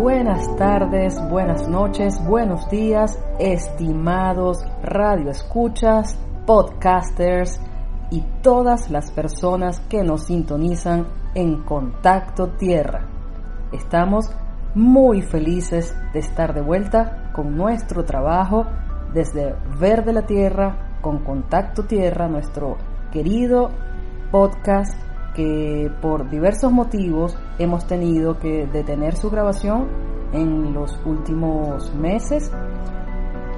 Buenas tardes, buenas noches, buenos días, estimados radioescuchas, podcasters y todas las personas que nos sintonizan en Contacto Tierra. Estamos muy felices de estar de vuelta con nuestro trabajo desde Verde la Tierra con Contacto Tierra, nuestro querido podcast que por diversos motivos hemos tenido que detener su grabación en los últimos meses,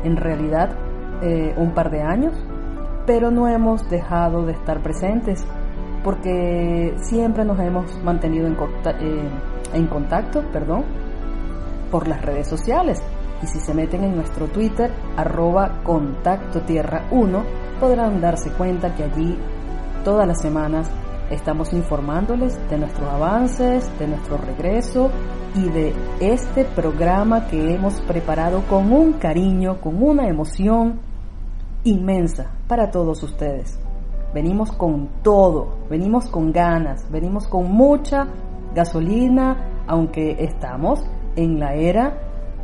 en realidad eh, un par de años, pero no hemos dejado de estar presentes porque siempre nos hemos mantenido en, eh, en contacto perdón, por las redes sociales. Y si se meten en nuestro Twitter, arroba contacto tierra 1, podrán darse cuenta que allí todas las semanas Estamos informándoles de nuestros avances, de nuestro regreso y de este programa que hemos preparado con un cariño, con una emoción inmensa para todos ustedes. Venimos con todo, venimos con ganas, venimos con mucha gasolina, aunque estamos en la era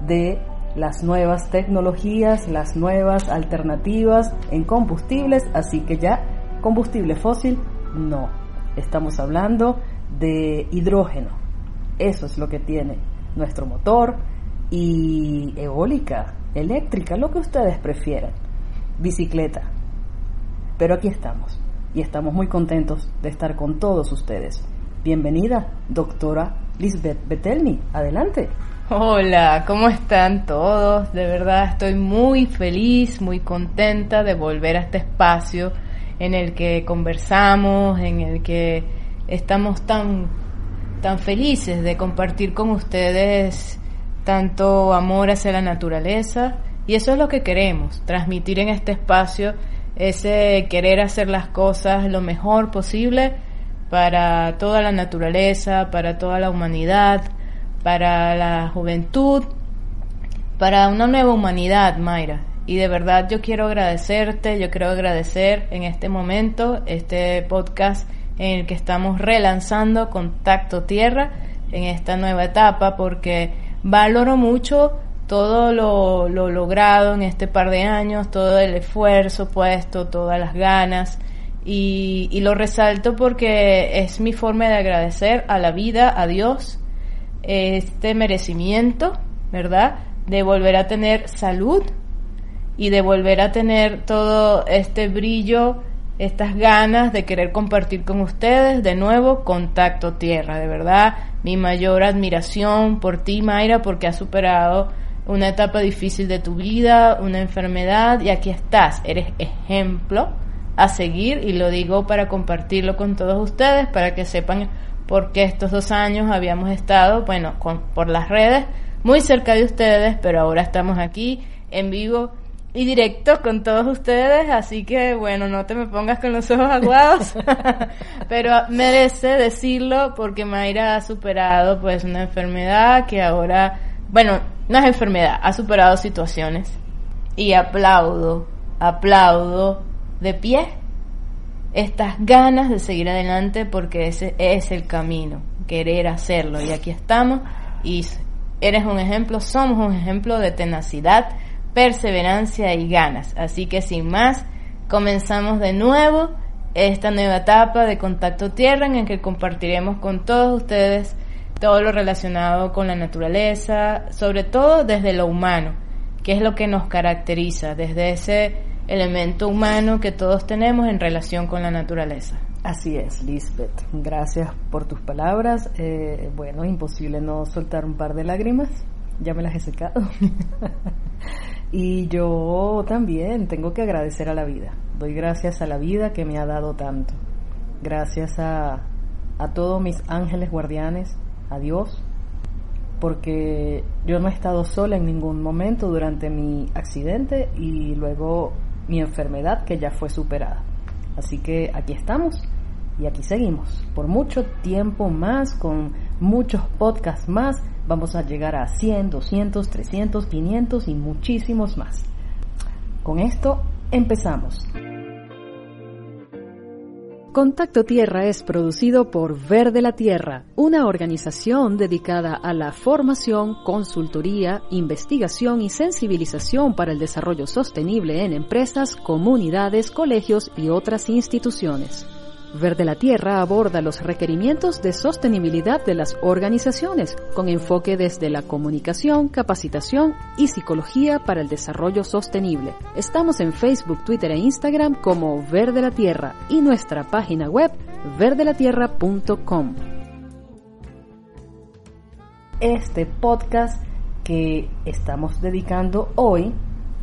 de las nuevas tecnologías, las nuevas alternativas en combustibles, así que ya combustible fósil no. Estamos hablando de hidrógeno. Eso es lo que tiene nuestro motor y eólica, eléctrica, lo que ustedes prefieran. Bicicleta. Pero aquí estamos y estamos muy contentos de estar con todos ustedes. Bienvenida, doctora Lisbeth Betelny. Adelante. Hola, ¿cómo están todos? De verdad estoy muy feliz, muy contenta de volver a este espacio en el que conversamos, en el que estamos tan, tan felices de compartir con ustedes tanto amor hacia la naturaleza y eso es lo que queremos, transmitir en este espacio ese querer hacer las cosas lo mejor posible para toda la naturaleza, para toda la humanidad, para la juventud, para una nueva humanidad, Mayra. Y de verdad yo quiero agradecerte, yo quiero agradecer en este momento este podcast en el que estamos relanzando Contacto Tierra en esta nueva etapa porque valoro mucho todo lo, logrado en este par de años, todo el esfuerzo puesto, todas las ganas y, y lo resalto porque es mi forma de agradecer a la vida, a Dios, este merecimiento, ¿verdad? De volver a tener salud, y de volver a tener todo este brillo, estas ganas de querer compartir con ustedes de nuevo contacto tierra. De verdad, mi mayor admiración por ti, Mayra, porque has superado una etapa difícil de tu vida, una enfermedad y aquí estás. Eres ejemplo a seguir y lo digo para compartirlo con todos ustedes, para que sepan por qué estos dos años habíamos estado, bueno, con, por las redes, muy cerca de ustedes, pero ahora estamos aquí en vivo y directo con todos ustedes, así que bueno, no te me pongas con los ojos aguados, pero merece decirlo porque Mayra ha superado pues una enfermedad que ahora, bueno, no es enfermedad, ha superado situaciones. Y aplaudo, aplaudo de pie estas ganas de seguir adelante porque ese es el camino, querer hacerlo. Y aquí estamos y eres un ejemplo, somos un ejemplo de tenacidad, perseverancia y ganas. Así que sin más, comenzamos de nuevo esta nueva etapa de Contacto Tierra en el que compartiremos con todos ustedes todo lo relacionado con la naturaleza, sobre todo desde lo humano, que es lo que nos caracteriza, desde ese elemento humano que todos tenemos en relación con la naturaleza. Así es, Lisbeth. Gracias por tus palabras. Eh, bueno, imposible no soltar un par de lágrimas. Ya me las he secado. Y yo también tengo que agradecer a la vida. Doy gracias a la vida que me ha dado tanto. Gracias a, a todos mis ángeles guardianes, a Dios, porque yo no he estado sola en ningún momento durante mi accidente y luego mi enfermedad que ya fue superada. Así que aquí estamos y aquí seguimos. Por mucho tiempo más, con muchos podcasts más, vamos a llegar a 100, 200, 300, 500 y muchísimos más. Con esto empezamos. Contacto Tierra es producido por Verde la Tierra, una organización dedicada a la formación, consultoría, investigación y sensibilización para el desarrollo sostenible en empresas, comunidades, colegios y otras instituciones. Verde la Tierra aborda los requerimientos de sostenibilidad de las organizaciones, con enfoque desde la comunicación, capacitación y psicología para el desarrollo sostenible. Estamos en Facebook, Twitter e Instagram como Verde la Tierra y nuestra página web verdelatierra.com. Este podcast que estamos dedicando hoy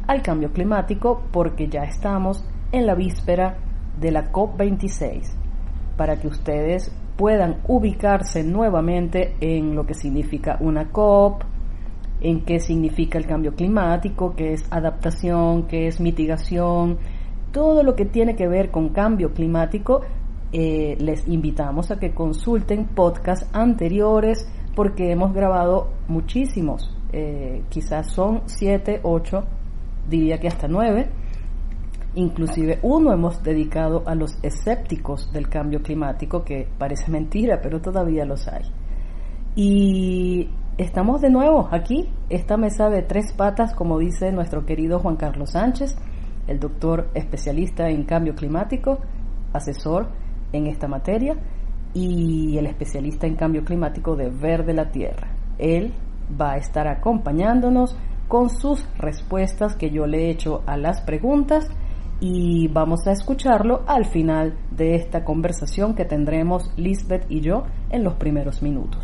al cambio climático porque ya estamos en la víspera de la COP26 para que ustedes puedan ubicarse nuevamente en lo que significa una COP, en qué significa el cambio climático, qué es adaptación, qué es mitigación, todo lo que tiene que ver con cambio climático, eh, les invitamos a que consulten podcasts anteriores porque hemos grabado muchísimos, eh, quizás son siete, ocho, diría que hasta nueve Inclusive uno hemos dedicado a los escépticos del cambio climático, que parece mentira, pero todavía los hay. Y estamos de nuevo aquí, esta mesa de tres patas, como dice nuestro querido Juan Carlos Sánchez, el doctor especialista en cambio climático, asesor en esta materia, y el especialista en cambio climático de Verde la Tierra. Él va a estar acompañándonos con sus respuestas que yo le he hecho a las preguntas y vamos a escucharlo al final de esta conversación que tendremos Lisbeth y yo en los primeros minutos.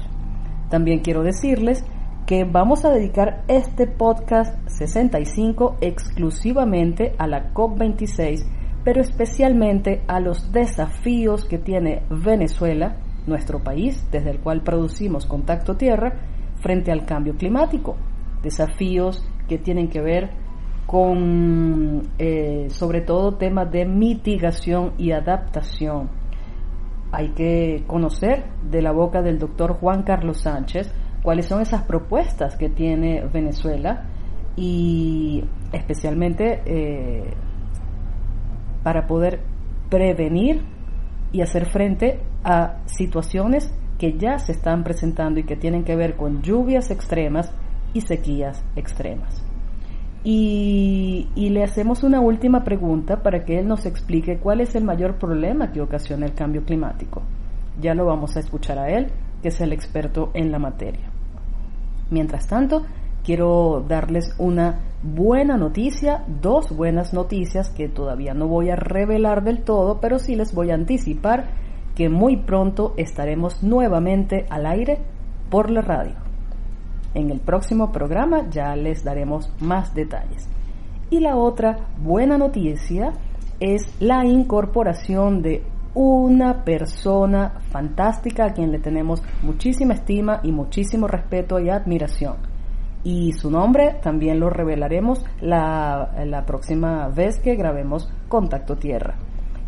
También quiero decirles que vamos a dedicar este podcast 65 exclusivamente a la COP26, pero especialmente a los desafíos que tiene Venezuela, nuestro país, desde el cual producimos contacto tierra, frente al cambio climático. Desafíos que tienen que ver con eh, sobre todo temas de mitigación y adaptación. Hay que conocer de la boca del doctor Juan Carlos Sánchez cuáles son esas propuestas que tiene Venezuela y especialmente eh, para poder prevenir y hacer frente a situaciones que ya se están presentando y que tienen que ver con lluvias extremas y sequías extremas. Y, le hacemos una última pregunta para que él nos explique cuál es el mayor problema que ocasiona el cambio climático. Ya lo vamos a escuchar a él, que es el experto en la materia. Mientras tanto, quiero darles una buena noticia, dos buenas noticias que todavía no voy a revelar del todo, pero sí les voy a anticipar que muy pronto estaremos nuevamente al aire por la radio. En el próximo programa ya les daremos más detalles. Y la otra buena noticia es la incorporación de una persona fantástica a quien le tenemos muchísima estima y muchísimo respeto y admiración. Y su nombre también lo revelaremos la, próxima vez que grabemos Contacto Tierra.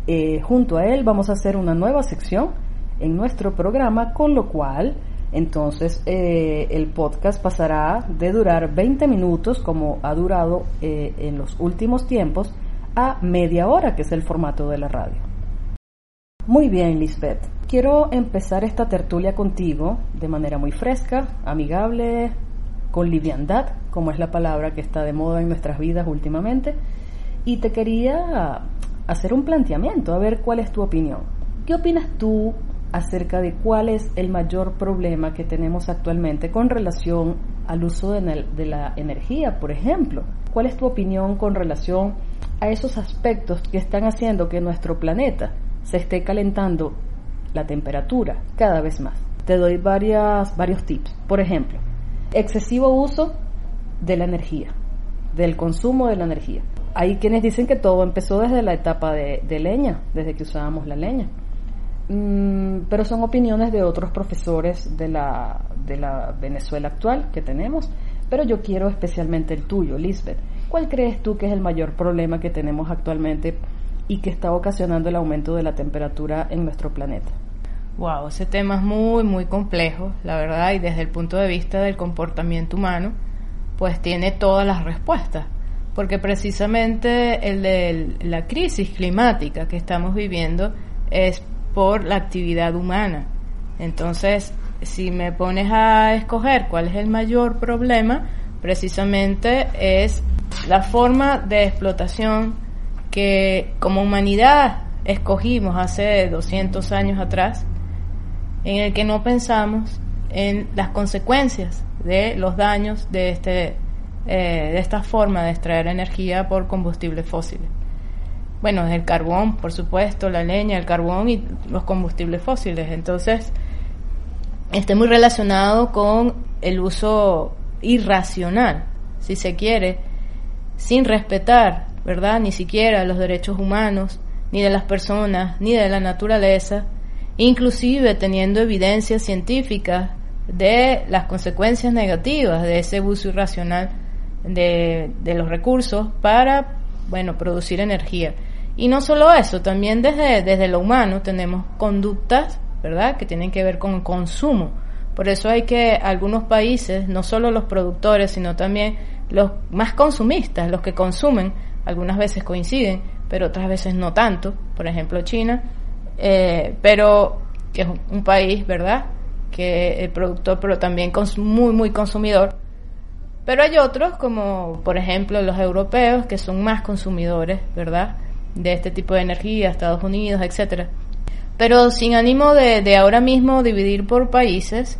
Eh, junto a él vamos a hacer una nueva sección en nuestro programa, con lo cual entonces eh, el podcast pasará de durar 20 minutos, como ha durado eh, en los últimos tiempos, a media hora, que es el formato de la radio. Muy bien, Lisbeth. Quiero empezar esta tertulia contigo de manera muy fresca, amigable, con liviandad, como es la palabra que está de moda en nuestras vidas últimamente. Y te quería hacer un planteamiento, a ver cuál es tu opinión. ¿Qué opinas tú acerca de cuál es el mayor problema que tenemos actualmente con relación al uso de, la energía, por ejemplo. ¿Cuál es tu opinión con relación a esos aspectos que están haciendo que nuestro planeta se esté calentando la temperatura cada vez más? Te doy varias, varios tips. Por ejemplo, excesivo uso de la energía. del consumo de la energía. Hay quienes dicen que todo empezó desde la etapa de, leña, desde que usábamos la leña. Mm, pero son opiniones de otros profesores de la, de la Venezuela actual que tenemos. Pero yo quiero especialmente el tuyo, Lisbeth. ¿Cuál crees tú que es el mayor problema que tenemos actualmente y que está ocasionando el aumento de la temperatura en nuestro planeta? Wow, ese tema es muy, muy complejo, la verdad, y desde el punto de vista del comportamiento humano, pues tiene todas las respuestas, porque precisamente el de la crisis climática que estamos viviendo es por la actividad humana. Entonces, si me pones a escoger cuál es el mayor problema, precisamente es la forma de explotación que como humanidad escogimos hace 200 años atrás, en el que no pensamos en las consecuencias de los daños de, este, eh, de esta forma de extraer energía por combustibles fósiles. Bueno, el carbón, por supuesto, la leña, el carbón y los combustibles fósiles. Entonces, está muy relacionado con el uso irracional, si se quiere, sin respetar, ¿verdad? Ni siquiera los derechos humanos, ni de las personas, ni de la naturaleza, inclusive teniendo evidencia científica de las consecuencias negativas de ese uso irracional de, de los recursos para, bueno, producir energía. Y no solo eso, también desde, desde lo humano tenemos conductas, ¿verdad?, que tienen que ver con el consumo. Por eso hay que algunos países, no solo los productores, sino también los más consumistas, los que consumen, algunas veces coinciden, pero otras veces no tanto, por ejemplo China, eh, pero que es un país, ¿verdad? Que es productor, pero también muy, muy consumidor. Pero hay otros, como por ejemplo los europeos, que son más consumidores, ¿verdad? De este tipo de energía, Estados Unidos, etcétera. Pero sin ánimo de, de ahora mismo dividir por países,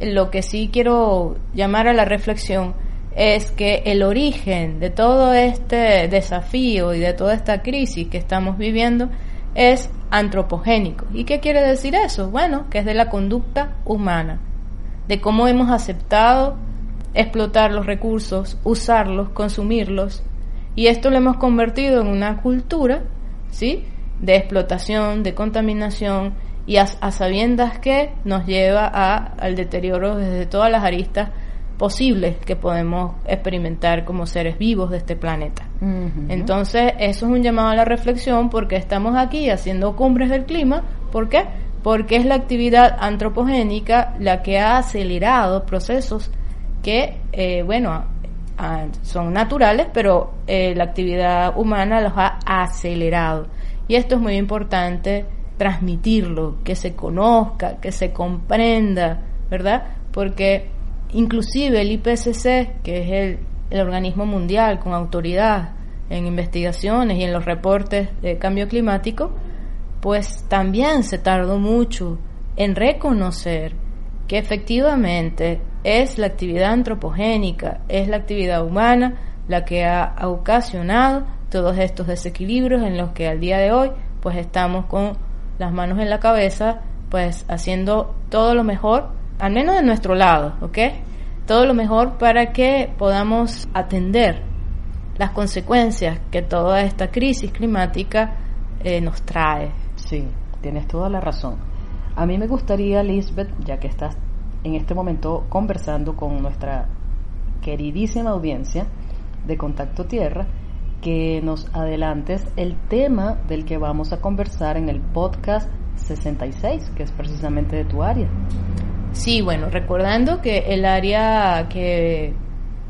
lo que sí quiero llamar a la reflexión es que el origen de todo este desafío y de toda esta crisis que estamos viviendo es antropogénico. ¿Y qué quiere decir eso? Bueno, que es de la conducta humana, de cómo hemos aceptado explotar los recursos, usarlos, consumirlos, y esto lo hemos convertido en una cultura, ¿sí? De explotación, de contaminación, y a, sabiendas que nos lleva a, al deterioro desde todas las aristas posibles que podemos experimentar como seres vivos de este planeta. Entonces, eso es un llamado a la reflexión porque estamos aquí haciendo cumbres del clima. ¿Por qué? Porque es la actividad antropogénica la que ha acelerado procesos que, eh, bueno, son naturales, pero eh, la actividad humana los ha acelerado. Y esto es muy importante transmitirlo, que se conozca, que se comprenda, ¿verdad? Porque Inclusive el IPCC, que es el, el organismo mundial con autoridad en investigaciones y en los reportes de cambio climático, pues también se tardó mucho en reconocer que efectivamente es la actividad antropogénica, es la actividad humana la que ha ocasionado todos estos desequilibrios en los que al día de hoy pues estamos con las manos en la cabeza pues haciendo todo lo mejor al menos de nuestro lado, ¿ok? Todo lo mejor para que podamos atender las consecuencias que toda esta crisis climática eh, nos trae. Sí, tienes toda la razón. A mí me gustaría, Lisbeth, ya que estás en este momento conversando con nuestra queridísima audiencia de Contacto Tierra, que nos adelantes el tema del que vamos a conversar en el podcast 66, que es precisamente de tu área. Sí, bueno, recordando que el área que,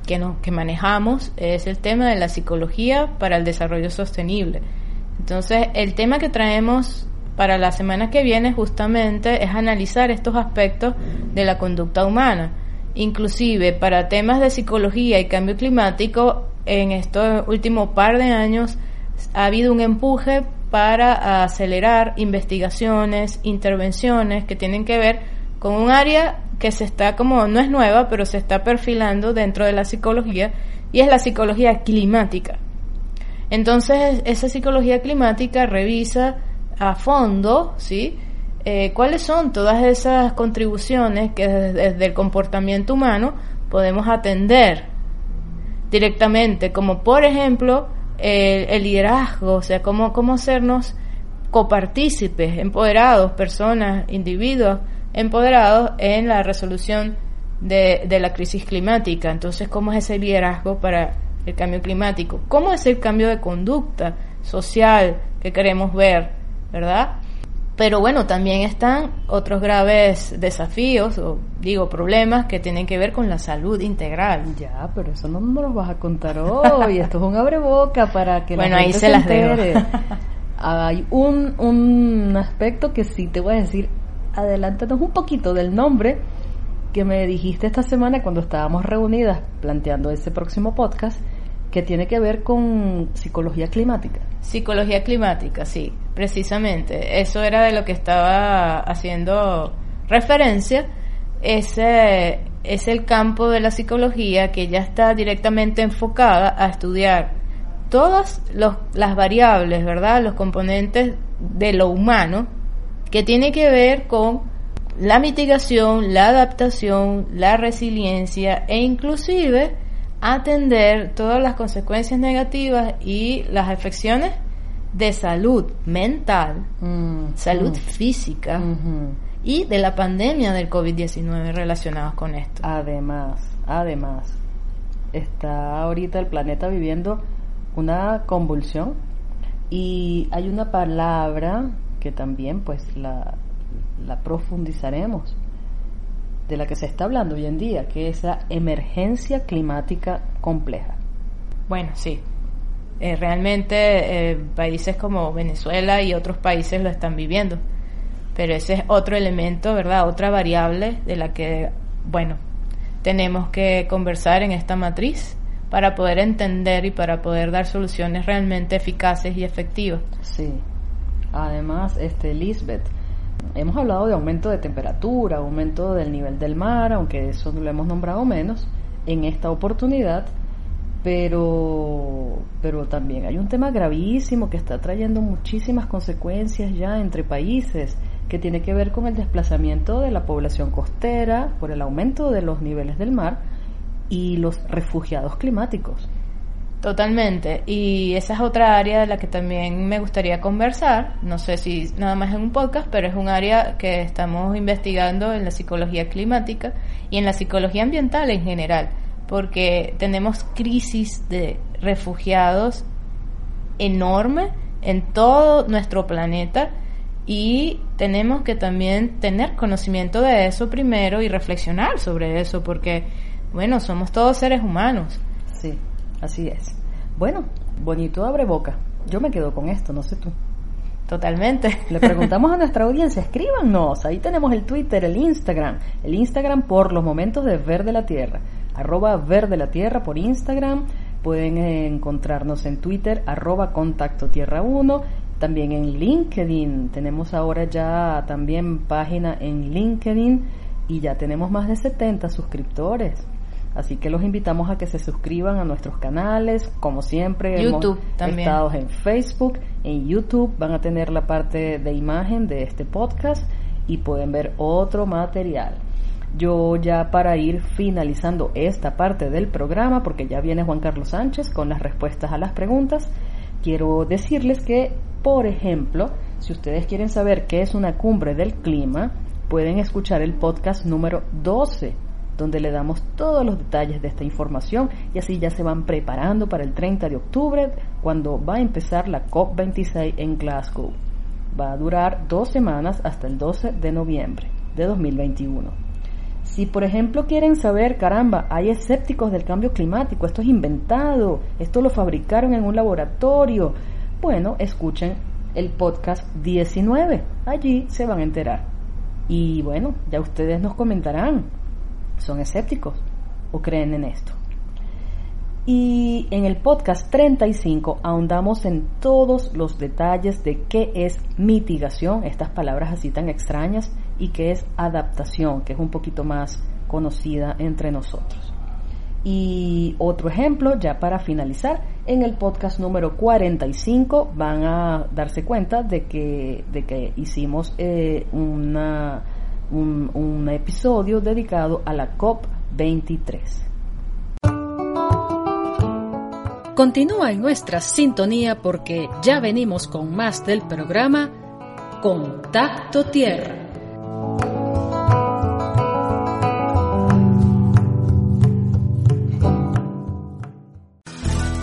que, manejamos es el tema de la psicología para el desarrollo sostenible. Entonces, el tema que traemos para la semana que viene justamente es analizar estos aspectos de la conducta humana. Inclusive para temas de psicología y cambio climático, en estos últimos par de años ha habido un empuje para acelerar investigaciones, intervenciones que tienen que ver con un área que se está como, no es nueva, pero se está perfilando dentro de la psicología y es la psicología climática. Entonces, esa psicología climática revisa a fondo, ¿sí? Eh, cuáles son todas esas contribuciones que desde, el comportamiento humano podemos atender directamente, como por ejemplo el, liderazgo, o sea, cómo, cómo hacernos copartícipes, empoderados, personas, individuos empoderados en la resolución de, de la crisis climática. Entonces, ¿cómo es ese liderazgo para el cambio climático? ¿Cómo es el cambio de conducta social que queremos ver, verdad? Pero bueno, también están otros graves desafíos, o digo, problemas que tienen que ver con la salud integral. Ya, pero eso no nos lo vas a contar hoy. Esto es un abreboca para que bueno, la gente ahí se, las entere. Hay un, un aspecto que sí te voy a decir, adelántanos un poquito del nombre que me dijiste esta semana cuando estábamos reunidas planteando ese próximo podcast que tiene que ver con psicología climática. Psicología climática, sí, precisamente. Eso era de lo que estaba haciendo referencia. Ese es el campo de la psicología que ya está directamente enfocada a estudiar todas las variables, ¿verdad? Los componentes de lo humano que tiene que ver con la mitigación, la adaptación, la resiliencia e inclusive atender todas las consecuencias negativas y las afecciones de salud mental, mm, salud mm. física y de la pandemia del COVID-19 relacionados con esto. Además, además, está ahorita el planeta viviendo una convulsión y hay una palabra que también pues la, la profundizaremos de la que se está hablando hoy en día, que es la emergencia climática compleja. Bueno, sí. Eh, realmente eh, países como Venezuela y otros países lo están viviendo. Pero ese es otro elemento, ¿verdad? Otra variable de la que, bueno, tenemos que conversar en esta matriz para poder entender y para poder dar soluciones realmente eficaces y efectivas. Sí. Además, este Lisbeth, hemos hablado de aumento de temperatura, aumento del nivel del mar, aunque eso lo hemos nombrado menos en esta oportunidad, pero, pero también hay un tema gravísimo que está trayendo muchísimas consecuencias ya entre países, que tiene que ver con el desplazamiento de la población costera por el aumento de los niveles del mar y los refugiados climáticos. Totalmente. Y esa es otra área de la que también me gustaría conversar. No sé si nada más en un podcast, pero es un área que estamos investigando en la psicología climática y en la psicología ambiental en general, porque tenemos crisis de refugiados enorme en todo nuestro planeta y tenemos que también tener conocimiento de eso primero y reflexionar sobre eso, porque, bueno, somos todos seres humanos. Sí. Así es. Bueno, bonito abre boca. Yo me quedo con esto, no sé tú. Totalmente. Le preguntamos a nuestra audiencia, escríbanos. Ahí tenemos el Twitter, el Instagram. El Instagram por los momentos de Verde la Tierra. Arroba Verde la Tierra por Instagram. Pueden encontrarnos en Twitter, arroba Contacto Tierra 1. También en LinkedIn. Tenemos ahora ya también página en LinkedIn y ya tenemos más de 70 suscriptores. Así que los invitamos a que se suscriban a nuestros canales, como siempre. YouTube también. Estados en Facebook, en YouTube van a tener la parte de imagen de este podcast y pueden ver otro material. Yo ya para ir finalizando esta parte del programa, porque ya viene Juan Carlos Sánchez con las respuestas a las preguntas, quiero decirles que, por ejemplo, si ustedes quieren saber qué es una cumbre del clima, pueden escuchar el podcast número 12 donde le damos todos los detalles de esta información y así ya se van preparando para el 30 de octubre cuando va a empezar la COP26 en Glasgow. Va a durar dos semanas hasta el 12 de noviembre de 2021. Si por ejemplo quieren saber, caramba, hay escépticos del cambio climático, esto es inventado, esto lo fabricaron en un laboratorio, bueno, escuchen el podcast 19, allí se van a enterar. Y bueno, ya ustedes nos comentarán son escépticos o creen en esto. Y en el podcast 35 ahondamos en todos los detalles de qué es mitigación, estas palabras así tan extrañas, y qué es adaptación, que es un poquito más conocida entre nosotros. Y otro ejemplo, ya para finalizar, en el podcast número 45 van a darse cuenta de que, de que hicimos eh, una un, episodio dedicado a la COP23. Continúa en nuestra sintonía porque ya venimos con más del programa Contacto Tierra.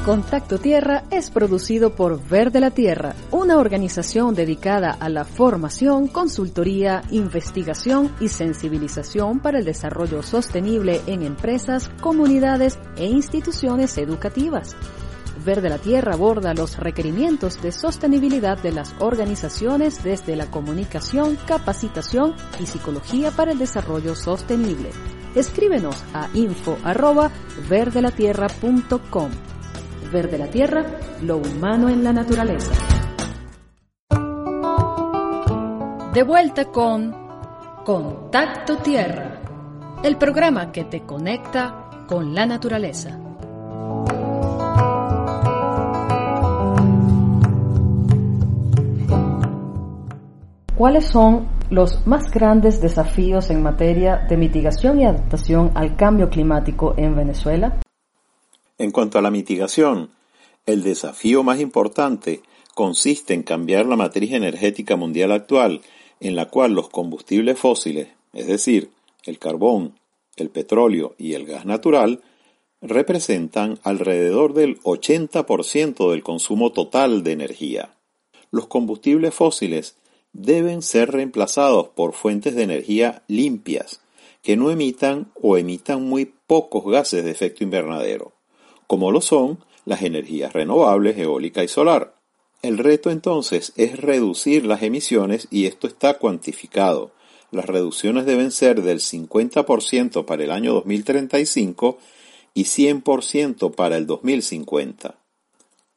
Contacto Tierra es producido por Verde la Tierra, una organización dedicada a la formación, consultoría, investigación y sensibilización para el desarrollo sostenible en empresas, comunidades e instituciones educativas. Verde la Tierra aborda los requerimientos de sostenibilidad de las organizaciones desde la comunicación, capacitación y psicología para el desarrollo sostenible. Escríbenos a info@verdelatierra.com. Verde la Tierra, lo humano en la naturaleza. De vuelta con Contacto Tierra, el programa que te conecta con la naturaleza. ¿Cuáles son los más grandes desafíos en materia de mitigación y adaptación al cambio climático en Venezuela? En cuanto a la mitigación, el desafío más importante consiste en cambiar la matriz energética mundial actual, en la cual los combustibles fósiles, es decir, el carbón, el petróleo y el gas natural, representan alrededor del 80% del consumo total de energía. Los combustibles fósiles deben ser reemplazados por fuentes de energía limpias, que no emitan o emitan muy pocos gases de efecto invernadero como lo son las energías renovables, eólica y solar. El reto entonces es reducir las emisiones y esto está cuantificado. Las reducciones deben ser del 50% para el año 2035 y 100% para el 2050.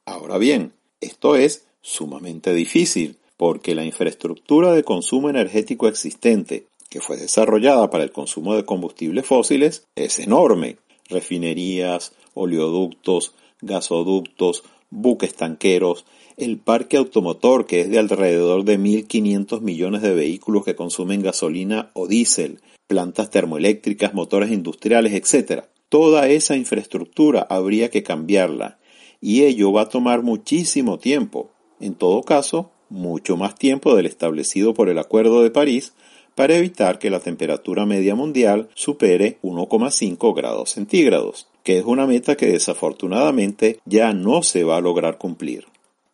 Ahora bien, esto es sumamente difícil porque la infraestructura de consumo energético existente, que fue desarrollada para el consumo de combustibles fósiles, es enorme. Refinerías, oleoductos, gasoductos, buques tanqueros, el parque automotor que es de alrededor de 1.500 millones de vehículos que consumen gasolina o diésel, plantas termoeléctricas, motores industriales, etc. Toda esa infraestructura habría que cambiarla y ello va a tomar muchísimo tiempo, en todo caso, mucho más tiempo del establecido por el Acuerdo de París para evitar que la temperatura media mundial supere 1,5 grados centígrados que es una meta que desafortunadamente ya no se va a lograr cumplir.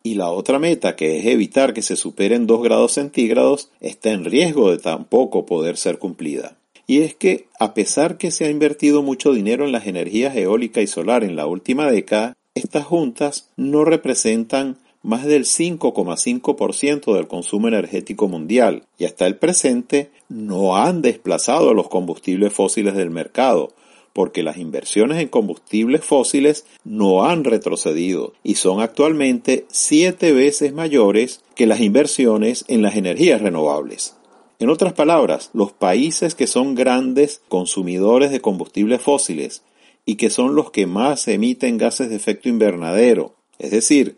Y la otra meta, que es evitar que se superen 2 grados centígrados, está en riesgo de tampoco poder ser cumplida. Y es que, a pesar que se ha invertido mucho dinero en las energías eólica y solar en la última década, estas juntas no representan más del 5,5% del consumo energético mundial y hasta el presente no han desplazado a los combustibles fósiles del mercado, porque las inversiones en combustibles fósiles no han retrocedido y son actualmente siete veces mayores que las inversiones en las energías renovables. En otras palabras, los países que son grandes consumidores de combustibles fósiles y que son los que más emiten gases de efecto invernadero, es decir,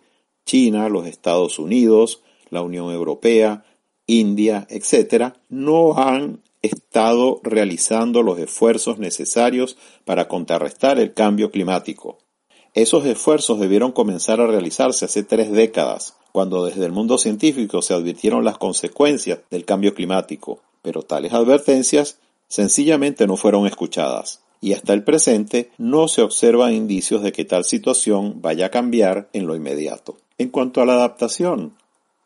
China, los Estados Unidos, la Unión Europea, India, etc., no han estado realizando los esfuerzos necesarios para contrarrestar el cambio climático. Esos esfuerzos debieron comenzar a realizarse hace tres décadas, cuando desde el mundo científico se advirtieron las consecuencias del cambio climático, pero tales advertencias sencillamente no fueron escuchadas, y hasta el presente no se observan indicios de que tal situación vaya a cambiar en lo inmediato. En cuanto a la adaptación,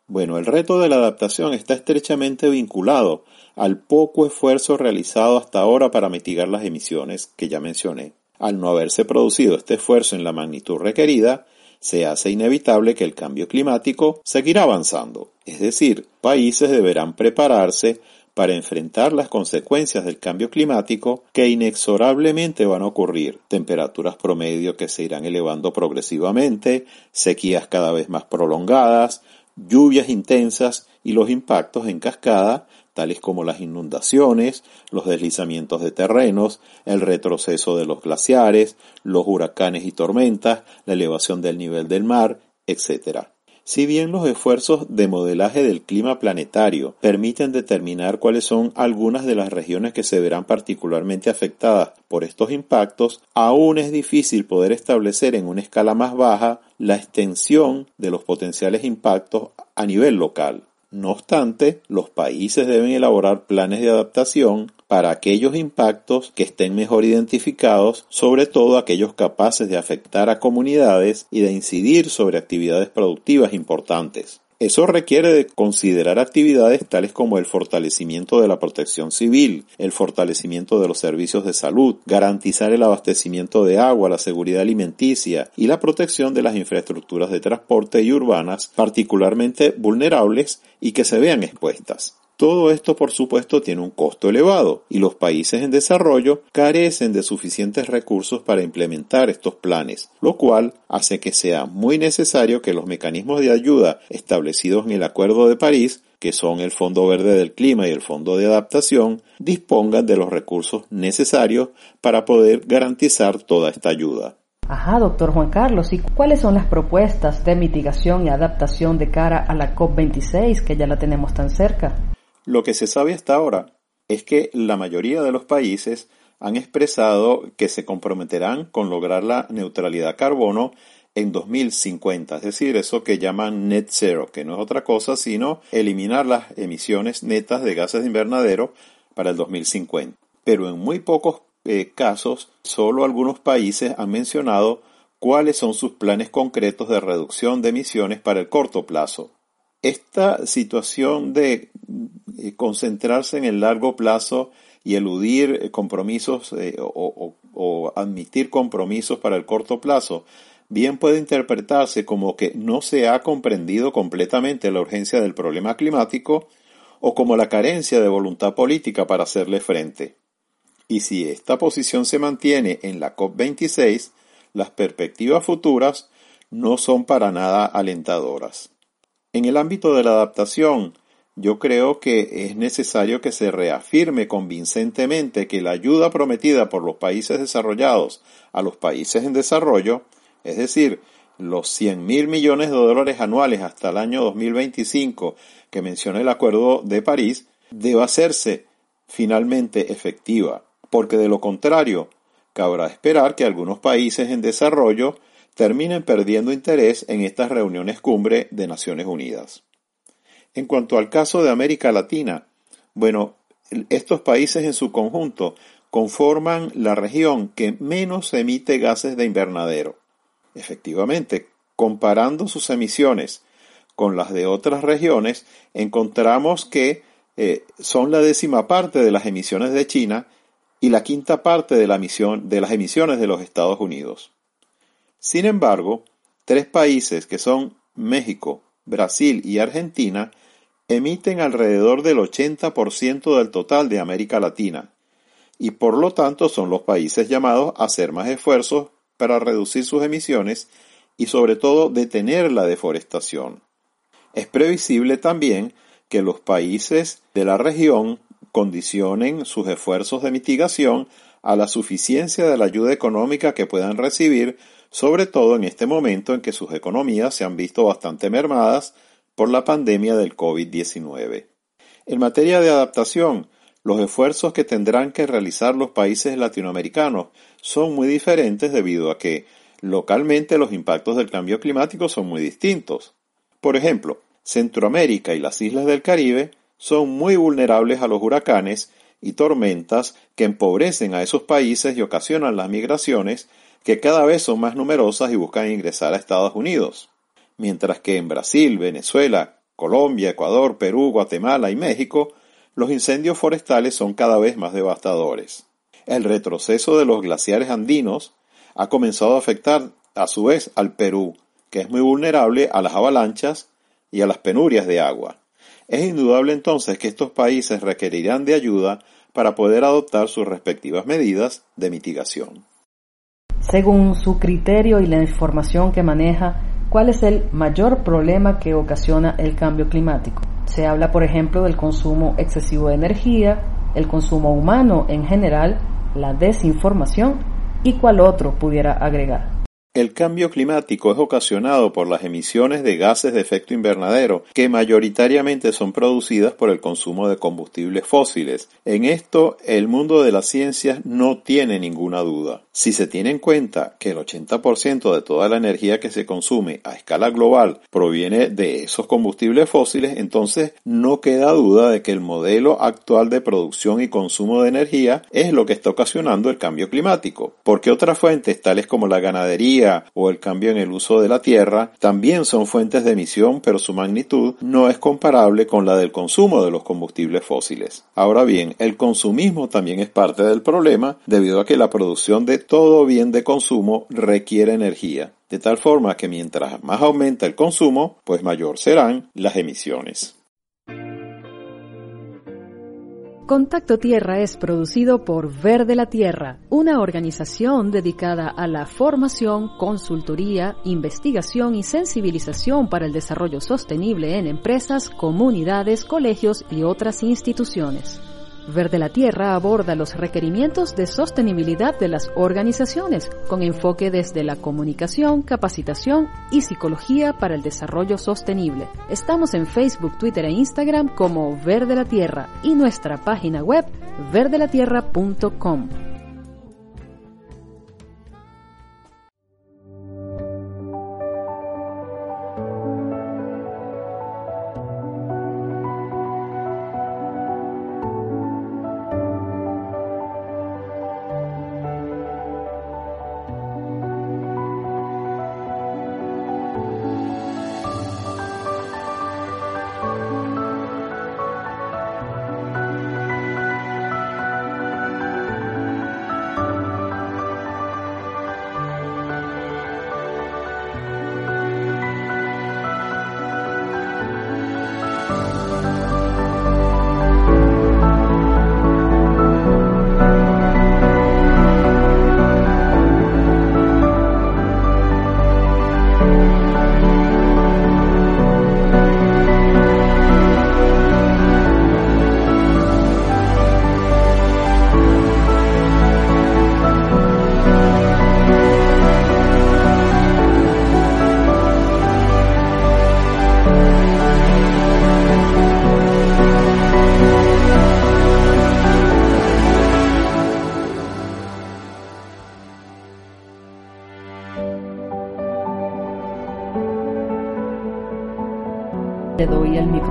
bueno, el reto de la adaptación está estrechamente vinculado al poco esfuerzo realizado hasta ahora para mitigar las emisiones que ya mencioné. Al no haberse producido este esfuerzo en la magnitud requerida, se hace inevitable que el cambio climático seguirá avanzando. Es decir, países deberán prepararse para enfrentar las consecuencias del cambio climático que inexorablemente van a ocurrir. Temperaturas promedio que se irán elevando progresivamente, sequías cada vez más prolongadas, lluvias intensas y los impactos en cascada tales como las inundaciones, los deslizamientos de terrenos, el retroceso de los glaciares, los huracanes y tormentas, la elevación del nivel del mar, etc. Si bien los esfuerzos de modelaje del clima planetario permiten determinar cuáles son algunas de las regiones que se verán particularmente afectadas por estos impactos, aún es difícil poder establecer en una escala más baja la extensión de los potenciales impactos a nivel local. No obstante, los países deben elaborar planes de adaptación para aquellos impactos que estén mejor identificados, sobre todo aquellos capaces de afectar a comunidades y de incidir sobre actividades productivas importantes. Eso requiere de considerar actividades tales como el fortalecimiento de la protección civil, el fortalecimiento de los servicios de salud, garantizar el abastecimiento de agua, la seguridad alimenticia y la protección de las infraestructuras de transporte y urbanas particularmente vulnerables y que se vean expuestas. Todo esto, por supuesto, tiene un costo elevado y los países en desarrollo carecen de suficientes recursos para implementar estos planes, lo cual hace que sea muy necesario que los mecanismos de ayuda establecidos en el Acuerdo de París, que son el Fondo Verde del Clima y el Fondo de Adaptación, dispongan de los recursos necesarios para poder garantizar toda esta ayuda. Ajá, doctor Juan Carlos, ¿y cuáles son las propuestas de mitigación y adaptación de cara a la COP26 que ya la tenemos tan cerca? Lo que se sabe hasta ahora es que la mayoría de los países han expresado que se comprometerán con lograr la neutralidad carbono en 2050, es decir, eso que llaman net zero, que no es otra cosa sino eliminar las emisiones netas de gases de invernadero para el 2050. Pero en muy pocos eh, casos, solo algunos países han mencionado cuáles son sus planes concretos de reducción de emisiones para el corto plazo. Esta situación de eh, concentrarse en el largo plazo y eludir eh, compromisos eh, o, o, admitir compromisos para el corto plazo, bien puede interpretarse como que no se ha comprendido completamente la urgencia del problema climático o como la carencia de voluntad política para hacerle frente. Y si esta posición se mantiene en la COP26, las perspectivas futuras no son para nada alentadoras. En el ámbito de la adaptación, yo creo que es necesario que se reafirme convincentemente que la ayuda prometida por los países desarrollados a los países en desarrollo, es decir, los 100 mil millones de dólares anuales hasta el año 2025 que menciona el Acuerdo de París, debe hacerse finalmente efectiva, porque de lo contrario, cabrá esperar que algunos países en desarrollo terminen perdiendo interés en estas reuniones cumbre de Naciones Unidas. En cuanto al caso de América Latina, bueno, estos países en su conjunto conforman la región que menos emite gases de invernadero. Efectivamente, comparando sus emisiones con las de otras regiones, encontramos que eh, son la décima parte de las emisiones de China y la quinta parte de, las emisiones de los Estados Unidos. Sin embargo, tres países que son México, Brasil y Argentina emiten alrededor del 80% del total de América Latina, y por lo tanto son los países llamados a hacer más esfuerzos para reducir sus emisiones y sobre todo detener la deforestación. Es previsible también que los países de la región condicionen sus esfuerzos de mitigación a la suficiencia de la ayuda económica que puedan recibir, sobre todo en este momento en que sus economías se han visto bastante mermadas por la pandemia del COVID-19. En materia de adaptación, los esfuerzos que tendrán que realizar los países latinoamericanos son muy diferentes debido a que localmente los impactos del cambio climático son muy distintos. Por ejemplo, Centroamérica y las islas del Caribe son muy vulnerables a los huracanes y tormentas que empobrecen a esos países y ocasionan las migraciones que cada vez son más numerosas y buscan ingresar a Estados Unidos mientras que en Brasil, Venezuela, Colombia, Ecuador, Perú, Guatemala y México, los incendios forestales son cada vez más devastadores. El retroceso de los glaciares andinos ha comenzado a afectar a su vez al Perú, que es muy vulnerable a las avalanchas y a las penurias de agua. Es indudable entonces que estos países requerirán de ayuda para poder adoptar sus respectivas medidas de mitigación. Según su criterio y la información que maneja, ¿Cuál es el mayor problema que ocasiona el cambio climático? Se habla, por ejemplo, del consumo excesivo de energía, el consumo humano en general, la desinformación y cuál otro pudiera agregar. El cambio climático es ocasionado por las emisiones de gases de efecto invernadero que mayoritariamente son producidas por el consumo de combustibles fósiles. En esto el mundo de las ciencias no tiene ninguna duda. Si se tiene en cuenta que el 80% de toda la energía que se consume a escala global proviene de esos combustibles fósiles, entonces no queda duda de que el modelo actual de producción y consumo de energía es lo que está ocasionando el cambio climático, porque otras fuentes tales como la ganadería, o el cambio en el uso de la tierra también son fuentes de emisión, pero su magnitud no es comparable con la del consumo de los combustibles fósiles. Ahora bien, el consumismo también es parte del problema debido a que la producción de todo bien de consumo requiere energía, de tal forma que mientras más aumenta el consumo, pues mayor serán las emisiones. Contacto Tierra es producido por Verde la Tierra, una organización dedicada a la formación, consultoría, investigación y sensibilización para el desarrollo sostenible en empresas, comunidades, colegios y otras instituciones. Verde la Tierra aborda los requerimientos de sostenibilidad de las organizaciones con enfoque desde la comunicación, capacitación y psicología para el desarrollo sostenible. Estamos en Facebook, Twitter e Instagram como Verde la Tierra y nuestra página web verdelatierra.com.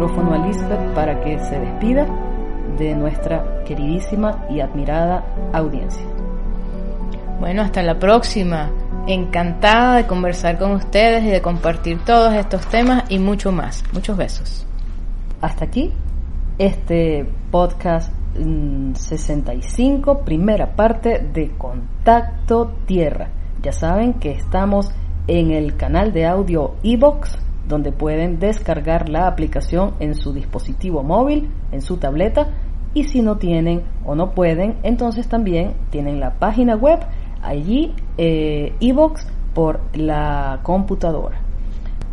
micrófono a Lisbeth para que se despida de nuestra queridísima y admirada audiencia. Bueno, hasta la próxima. Encantada de conversar con ustedes y de compartir todos estos temas y mucho más. Muchos besos. Hasta aquí este podcast 65, primera parte de Contacto Tierra. Ya saben que estamos en el canal de audio Evox donde pueden descargar la aplicación en su dispositivo móvil, en su tableta, y si no tienen o no pueden, entonces también tienen la página web allí, eh, iBox, por la computadora.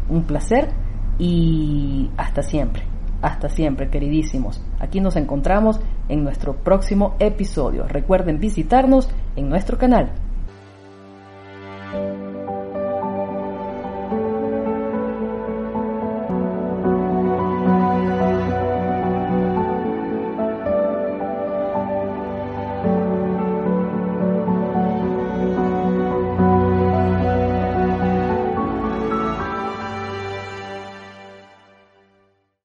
Un placer y hasta siempre, hasta siempre, queridísimos. Aquí nos encontramos en nuestro próximo episodio. Recuerden visitarnos en nuestro canal.